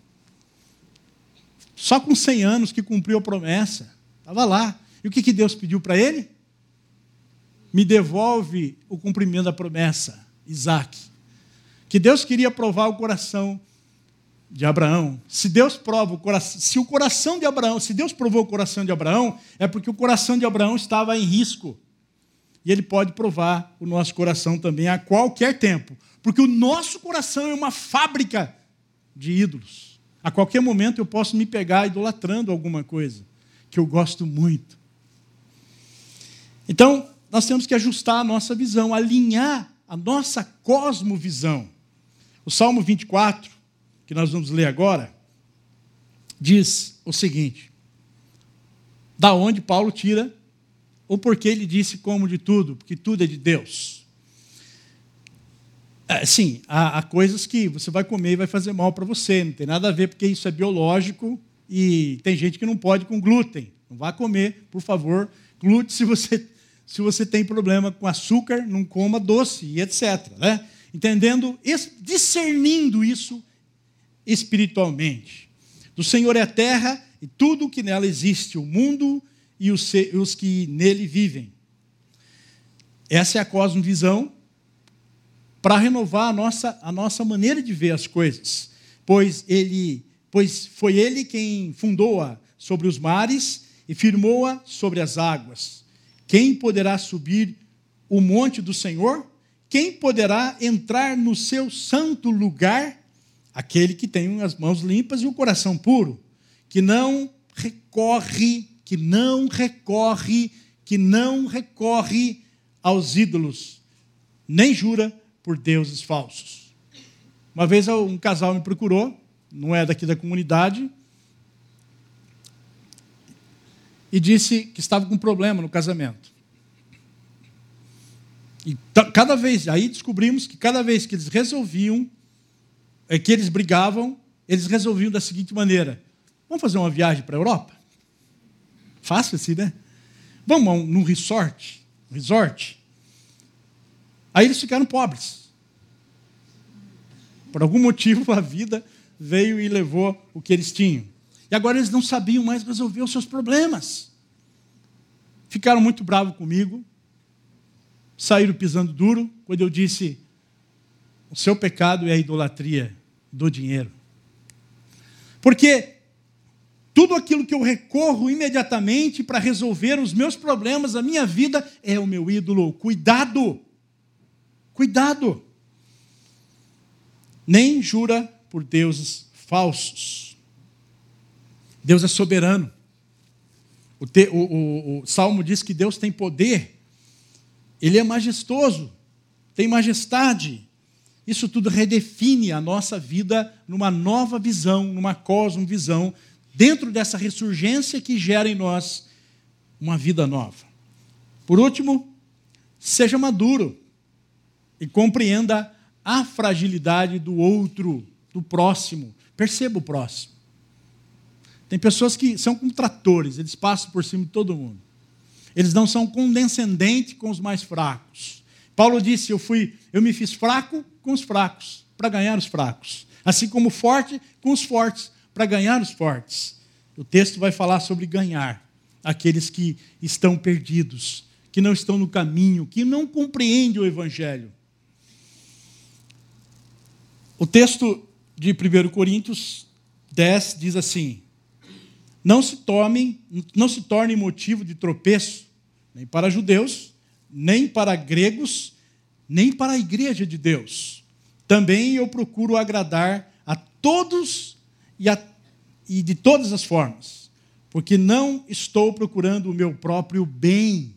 Só com 100 anos que cumpriu a promessa. Estava lá. E o que, que Deus pediu para ele? Me devolve o cumprimento da promessa, Isaac. Que Deus queria provar o coração de Abraão. Se Deus prova o coração, se o coração de Abraão, se Deus provou o coração de Abraão, é porque o coração de Abraão estava em risco. E ele pode provar o nosso coração também a qualquer tempo, porque o nosso coração é uma fábrica de ídolos. A qualquer momento eu posso me pegar idolatrando alguma coisa que eu gosto muito. Então, nós temos que ajustar a nossa visão, alinhar a nossa cosmovisão. O Salmo 24, que nós vamos ler agora, diz o seguinte: da onde Paulo tira, ou porque ele disse como de tudo, porque tudo é de Deus. É, sim, há, há coisas que você vai comer e vai fazer mal para você, não tem nada a ver, porque isso é biológico e tem gente que não pode com glúten. Não vá comer, por favor, glúten se você, se você tem problema com açúcar, não coma doce e etc. Né? Entendendo, discernindo isso espiritualmente. Do Senhor é a terra e tudo o que nela existe, o mundo e os, que nele vivem. Essa é a cosmovisão para renovar a nossa, a nossa maneira de ver as coisas, pois ele, pois foi ele quem fundou-a sobre os mares e firmou-a sobre as águas. Quem poderá subir o monte do Senhor? Quem poderá entrar no seu santo lugar? Aquele que tem as mãos limpas e o coração puro, que não recorre, que não recorre, que não recorre aos ídolos, nem jura por deuses falsos. Uma vez um casal me procurou, não é daqui da comunidade, e disse que estava com um problema no casamento. E cada vez, aí descobrimos que cada vez que eles resolviam é que eles brigavam, eles resolviam da seguinte maneira: vamos fazer uma viagem para a Europa? Fácil assim, né? Vamos num resort, resort. Aí eles ficaram pobres. Por algum motivo a vida veio e levou o que eles tinham. E agora eles não sabiam mais resolver os seus problemas. Ficaram muito bravos comigo, saíram pisando duro quando eu disse: o seu pecado é a idolatria do dinheiro. Porque tudo aquilo que eu recorro imediatamente para resolver os meus problemas, a minha vida, é o meu ídolo. Cuidado! Cuidado! Nem jura por deuses falsos. Deus é soberano. O, te, o, o, o Salmo diz que Deus tem poder, Ele é majestoso, tem majestade. Isso tudo redefine a nossa vida numa nova visão, numa cosmovisão, dentro dessa ressurgência que gera em nós uma vida nova. Por último, seja maduro e compreenda a fragilidade do outro, do próximo. Perceba o próximo. Tem pessoas que são como tratores, eles passam por cima de todo mundo. Eles não são condescendentes com os mais fracos. Paulo disse: Eu fui, eu me fiz fraco com os fracos, para ganhar os fracos. Assim como forte com os fortes, para ganhar os fortes. O texto vai falar sobre ganhar aqueles que estão perdidos, que não estão no caminho, que não compreendem o Evangelho. O texto de 1 Coríntios 10 diz assim: Não se não se torne motivo de tropeço, nem para judeus, nem para gregos, nem para a igreja de Deus. Também eu procuro agradar a todos e, a, e de todas as formas, porque não estou procurando o meu próprio bem,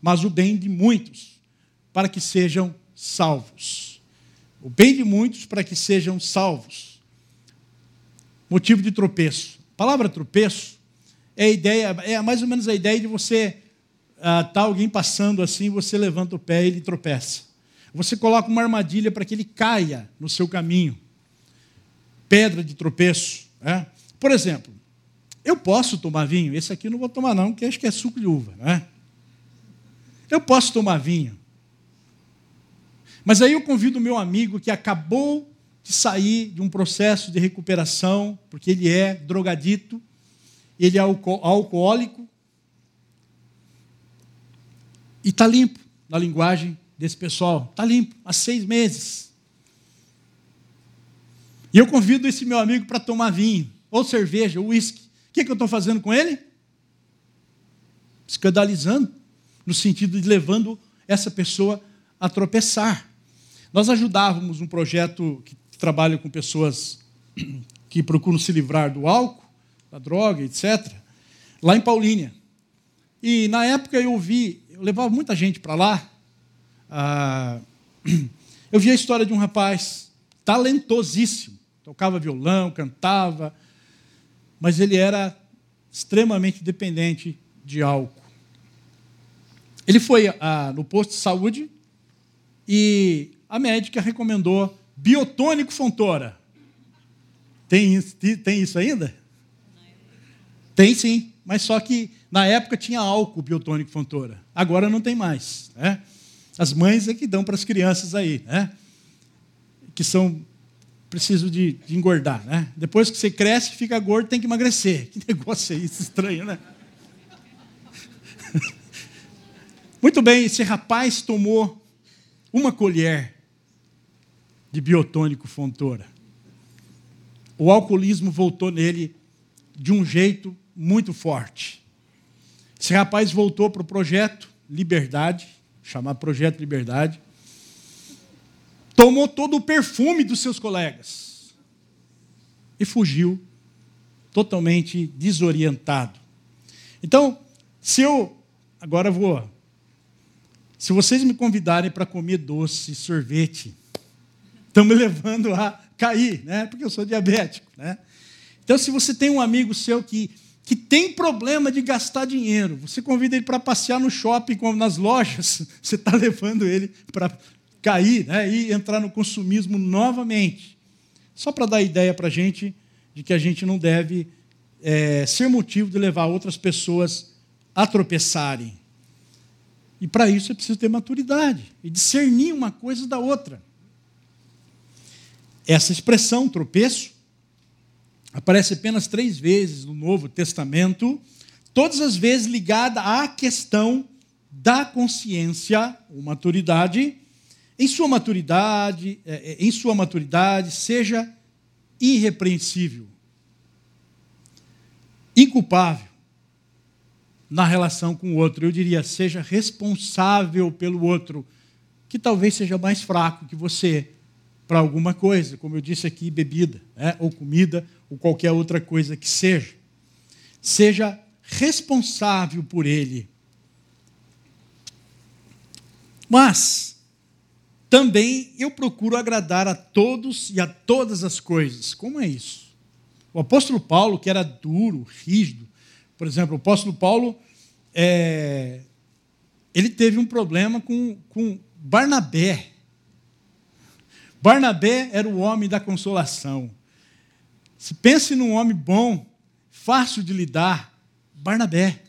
mas o bem de muitos, para que sejam salvos. O bem de muitos para que sejam salvos. Motivo de tropeço. A palavra tropeço é a ideia, é mais ou menos a ideia de você está ah, alguém passando assim, você levanta o pé e ele tropeça. Você coloca uma armadilha para que ele caia no seu caminho. Pedra de tropeço. É? Por exemplo, eu posso tomar vinho? Esse aqui eu não vou tomar, não, porque acho que é suco de uva. Né? Eu posso tomar vinho. Mas aí eu convido o meu amigo que acabou de sair de um processo de recuperação, porque ele é drogadito, ele é alcoólico, E está limpo, na linguagem desse pessoal. Está limpo, há seis meses. E eu convido esse meu amigo para tomar vinho, ou cerveja, ou uísque. O que, que eu estou fazendo com ele? Escandalizando, no sentido de levando essa pessoa a tropeçar. Nós ajudávamos um projeto que trabalha com pessoas que procuram se livrar do álcool, da droga, etc., lá em Paulínia. E na época eu vi, levava muita gente para lá. Ah, eu vi a história de um rapaz talentosíssimo, tocava violão, cantava, mas ele era extremamente dependente de álcool. Ele foi ah, no posto de saúde e a médica recomendou biotônico Fontoura. Tem, tem isso ainda? Tem sim, mas só que na época tinha álcool biotônico Fontoura. Agora não tem mais. Né? As mães é que dão para as crianças aí, né? que são preciso de, de, engordar. Né? Depois que você cresce, fica gordo, tem que emagrecer. Que negócio é isso estranho, né? Muito bem, esse rapaz tomou uma colher de biotônico Fontoura. O alcoolismo voltou nele de um jeito muito forte. Esse rapaz voltou para o projeto Liberdade, chamado Projeto Liberdade, tomou todo o perfume dos seus colegas e fugiu totalmente desorientado. Então, se eu agora vou se vocês me convidarem para comer doce, sorvete, estão me levando a cair, né? Porque eu sou diabético, né? Então, se você tem um amigo seu que, que tem problema de gastar dinheiro, você convida ele para passear no shopping, nas lojas, você está levando ele para cair né? e entrar no consumismo novamente. Só para dar ideia para a gente de que a gente não deve é, ser motivo de levar outras pessoas a tropeçarem. E para isso é preciso ter maturidade e discernir uma coisa da outra. Essa expressão, tropeço, aparece apenas três vezes no Novo Testamento, todas as vezes ligada à questão da consciência ou maturidade. Em sua maturidade, é, é, em sua maturidade, seja irrepreensível, inculpável, na relação com o outro. Eu diria, seja responsável pelo outro, que talvez seja mais fraco que você para alguma coisa, como eu disse aqui, bebida, né? ou comida, ou qualquer outra coisa que seja. Seja responsável por ele. Mas também eu procuro agradar a todos e a todas as coisas. Como é isso? O apóstolo Paulo, que era duro, rígido, por exemplo, o apóstolo Paulo, é, ele teve um problema com, com Barnabé. Barnabé era o homem da consolação. Se pense num homem bom, fácil de lidar, Barnabé.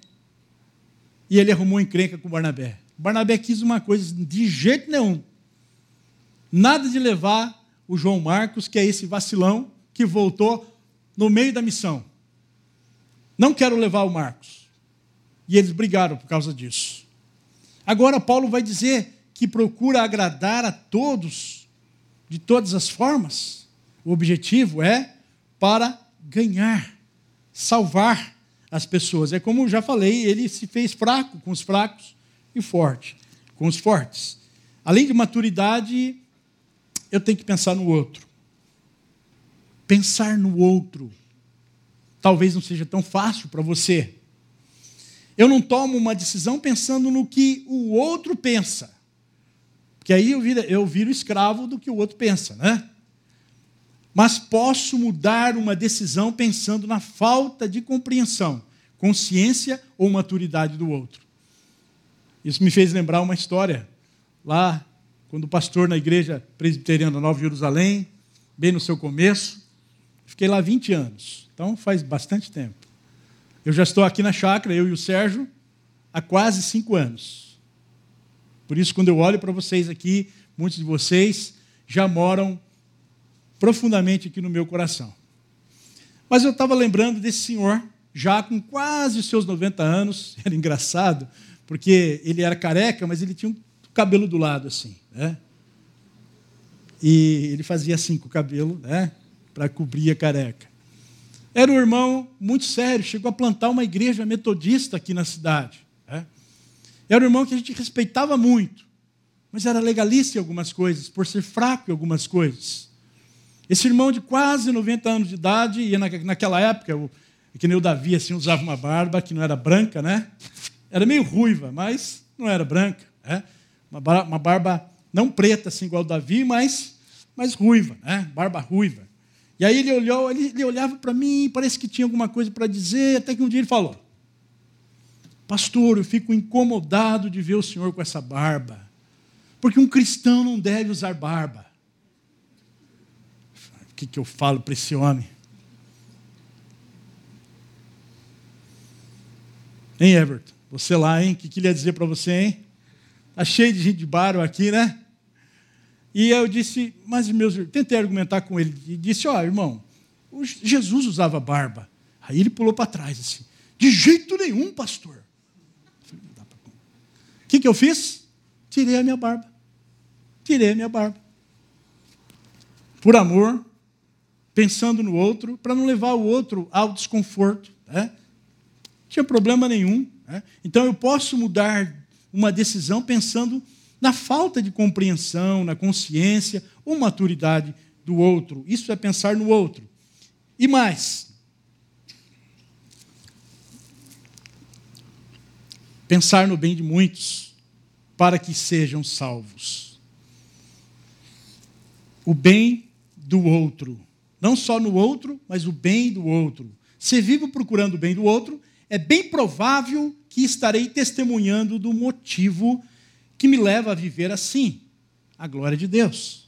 E ele arrumou encrenca com Barnabé. Barnabé quis uma coisa de jeito nenhum. Nada de levar o João Marcos, que é esse vacilão que voltou no meio da missão. Não quero levar o Marcos. E eles brigaram por causa disso. Agora, Paulo vai dizer que procura agradar a todos, de todas as formas. O objetivo é para ganhar, salvar as pessoas. É como já falei, ele se fez fraco com os fracos e forte com os fortes. Além de maturidade, eu tenho que pensar no outro. Pensar no outro talvez não seja tão fácil para você. Eu não tomo uma decisão pensando no que o outro pensa. Porque aí eu viro, eu viro escravo do que o outro pensa, né? Mas posso mudar uma decisão pensando na falta de compreensão, consciência ou maturidade do outro. Isso me fez lembrar uma história lá, quando pastor na igreja presbiteriana Nova Jerusalém, bem no seu começo, fiquei lá 20 anos. Então faz bastante tempo. Eu já estou aqui na chácara, eu e o Sérgio, há quase cinco anos. Por isso, quando eu olho para vocês aqui, muitos de vocês já moram profundamente aqui no meu coração. Mas eu estava lembrando desse senhor, já com quase os seus 90 anos, era engraçado, porque ele era careca, mas ele tinha um cabelo do lado assim, né? E ele fazia assim com o cabelo, né? Para cobrir a careca. Era um irmão muito sério, chegou a plantar uma igreja metodista aqui na cidade. Era um irmão que a gente respeitava muito, mas era legalista em algumas coisas, por ser fraco em algumas coisas. Esse irmão de quase 90 anos de idade, e naquela época, que nem o Davi assim, usava uma barba que não era branca, né? Era meio ruiva, mas não era branca. Né? Uma barba não preta, assim, igual o Davi, mas, mas ruiva, né? barba ruiva. E aí ele olhou, ele olhava para mim, parece que tinha alguma coisa para dizer, até que um dia ele falou: Pastor, eu fico incomodado de ver o senhor com essa barba, porque um cristão não deve usar barba. O que, que eu falo para esse homem? Hein, Everton? Você lá, hein? O que, que ele ia dizer para você, hein? Está cheio de gente de barba aqui, né? E eu disse, mas meus tentei argumentar com ele e disse: Ó, oh, irmão, Jesus usava barba. Aí ele pulou para trás assim: De jeito nenhum, pastor. Que, que eu fiz? Tirei a minha barba. Tirei a minha barba. Por amor, pensando no outro, para não levar o outro ao desconforto. Né? Não tinha problema nenhum. Né? Então eu posso mudar uma decisão pensando na falta de compreensão, na consciência ou maturidade do outro. Isso é pensar no outro. E mais, pensar no bem de muitos para que sejam salvos. O bem do outro. Não só no outro, mas o bem do outro. Se vivo procurando o bem do outro, é bem provável que estarei testemunhando do motivo que me leva a viver assim a glória de Deus.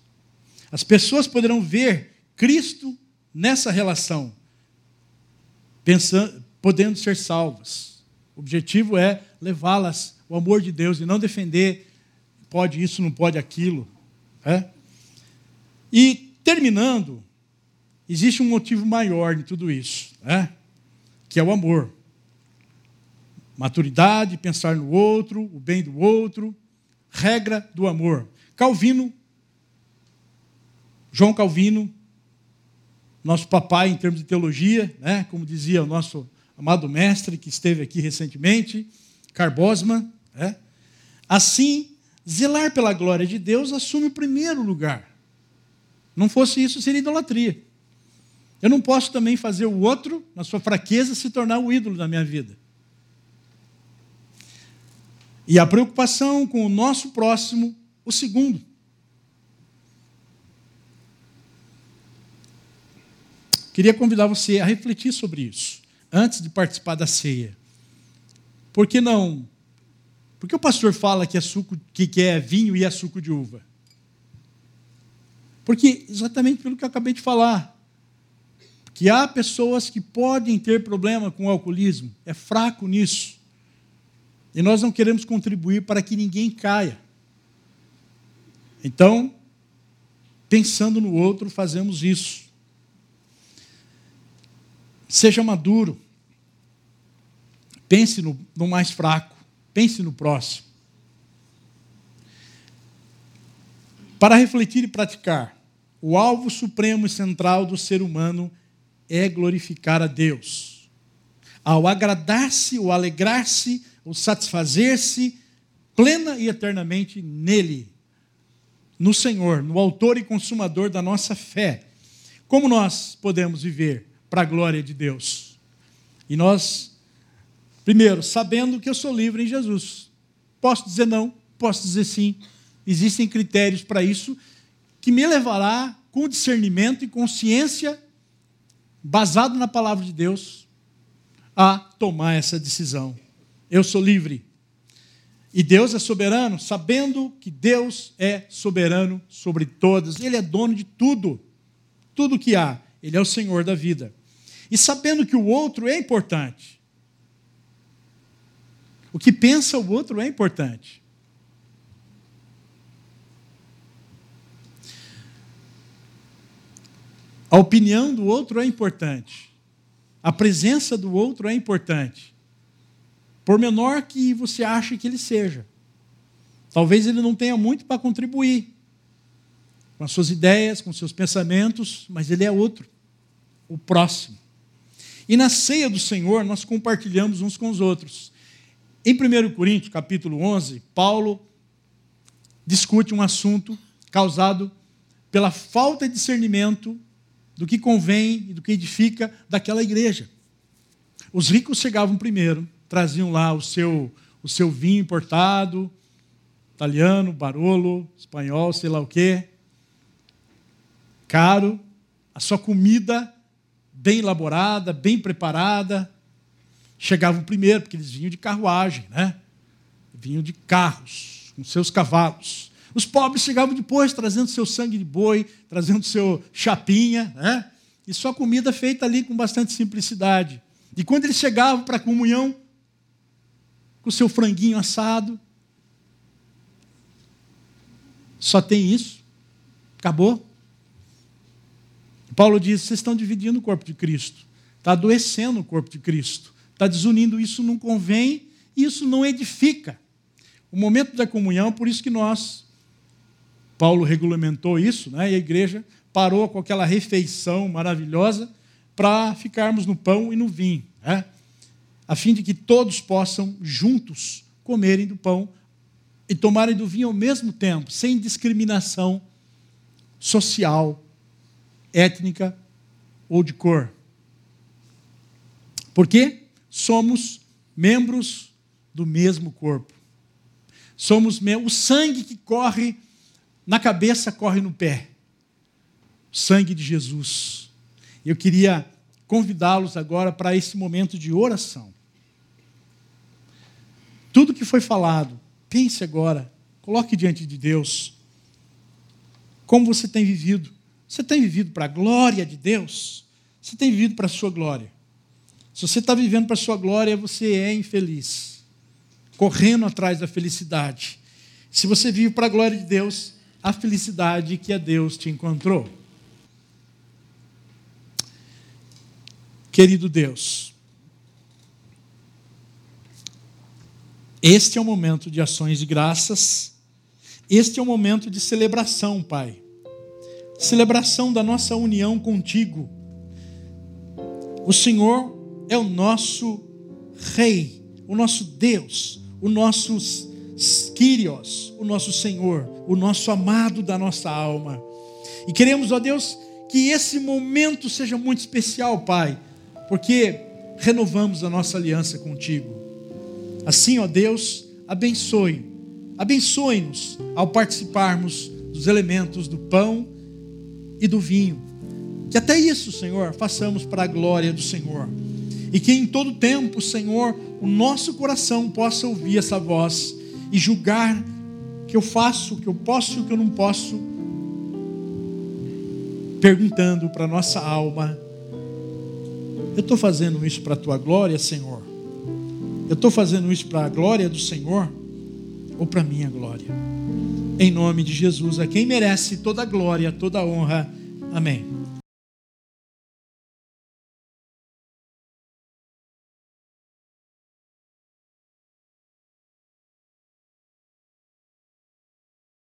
As pessoas poderão ver Cristo nessa relação, pensando, podendo ser salvas. O objetivo é levá-las ao amor de Deus e não defender pode isso, não pode aquilo. É? E terminando, existe um motivo maior de tudo isso, é? que é o amor. Maturidade, pensar no outro, o bem do outro, regra do amor. Calvino, João Calvino, nosso papai em termos de teologia, né, como dizia o nosso amado mestre que esteve aqui recentemente, Carbosma, né, assim, zelar pela glória de Deus assume o primeiro lugar. Não fosse isso, seria idolatria. Eu não posso também fazer o outro, na sua fraqueza, se tornar o ídolo da minha vida. E a preocupação com o nosso próximo, o segundo. Queria convidar você a refletir sobre isso, antes de participar da ceia. Por que não? Porque o pastor fala que é, suco, que é vinho e é suco de uva. Porque, exatamente pelo que eu acabei de falar, que há pessoas que podem ter problema com o alcoolismo, é fraco nisso. E nós não queremos contribuir para que ninguém caia. Então, pensando no outro, fazemos isso. Seja maduro. Pense no, no mais fraco. Pense no próximo. Para refletir e praticar, o alvo supremo e central do ser humano é glorificar a Deus. Ao agradar-se ou alegrar-se o satisfazer-se plena e eternamente nele, no Senhor, no Autor e Consumador da nossa fé. Como nós podemos viver para a glória de Deus? E nós, primeiro, sabendo que eu sou livre em Jesus. Posso dizer não, posso dizer sim. Existem critérios para isso que me levará com discernimento e consciência, basado na palavra de Deus, a tomar essa decisão eu sou livre. E Deus é soberano, sabendo que Deus é soberano sobre todas. Ele é dono de tudo. Tudo que há. Ele é o Senhor da vida. E sabendo que o outro é importante. O que pensa o outro é importante. A opinião do outro é importante. A presença do outro é importante. por menor que você ache que ele seja. Talvez ele não tenha muito para contribuir com as suas ideias, com seus pensamentos, mas ele é outro, o próximo. E na ceia do Senhor nós compartilhamos uns com os outros. Em 1 Coríntios, capítulo 11, Paulo discute um assunto causado pela falta de discernimento do que convém e do que edifica daquela igreja. Os ricos chegavam primeiro, traziam lá o seu, o seu vinho importado, italiano, barolo, espanhol, sei lá o quê, caro, a sua comida bem elaborada, bem preparada. Chegavam primeiro, porque eles vinham de carruagem, né? Vinham de carros, com seus cavalos. Os pobres chegavam depois, trazendo seu sangue de boi, trazendo seu chapinha, né? E sua comida feita ali com bastante simplicidade. E quando eles chegavam para a comunhão, com seu franguinho assado, só tem isso? Acabou? Paulo diz: vocês estão dividindo o corpo de Cristo, está adoecendo o corpo de Cristo, está desunindo, isso não convém, isso não edifica. O momento da comunhão, por isso que nós, Paulo regulamentou isso, né, e a igreja parou com aquela refeição maravilhosa para ficarmos no pão e no vinho, né, a fim de que todos possam juntos comerem do pão e tomarem do vinho ao mesmo tempo, sem discriminação social, étnica ou de cor. Porque somos membros do mesmo corpo. Somos o sangue que corre na cabeça corre no pé. O sangue de Jesus. Eu queria convidá-los agora para esse momento de oração. Tudo que foi falado, pense agora, coloque diante de Deus. Como você tem vivido? Você tem vivido para a glória de Deus? Você tem vivido para a sua glória? Se você está vivendo para a sua glória, você é infeliz, correndo atrás da felicidade. Se você vive para a glória de Deus, a felicidade que a Deus te encontrou. Querido Deus, este é o momento de ações de graças, este é o momento de celebração, Pai celebração da nossa união contigo. O Senhor é o nosso Rei, o nosso Deus, o nosso Kyrios, o nosso Senhor, o nosso amado da nossa alma. E queremos, ó Deus, que esse momento seja muito especial, Pai, porque renovamos a nossa aliança contigo. Assim, ó Deus, abençoe, abençoe-nos ao participarmos dos elementos do pão e do vinho. Que até isso, Senhor, façamos para a glória do Senhor. E que em todo tempo, Senhor, o nosso coração possa ouvir essa voz e julgar que eu faço, que eu posso e que eu não posso, perguntando para nossa alma: eu estou fazendo isso para a tua glória, Senhor? Eu estou fazendo isso para a glória do Senhor ou para a minha glória? em nome de Jesus, a quem merece toda a glória, toda a honra. Amém.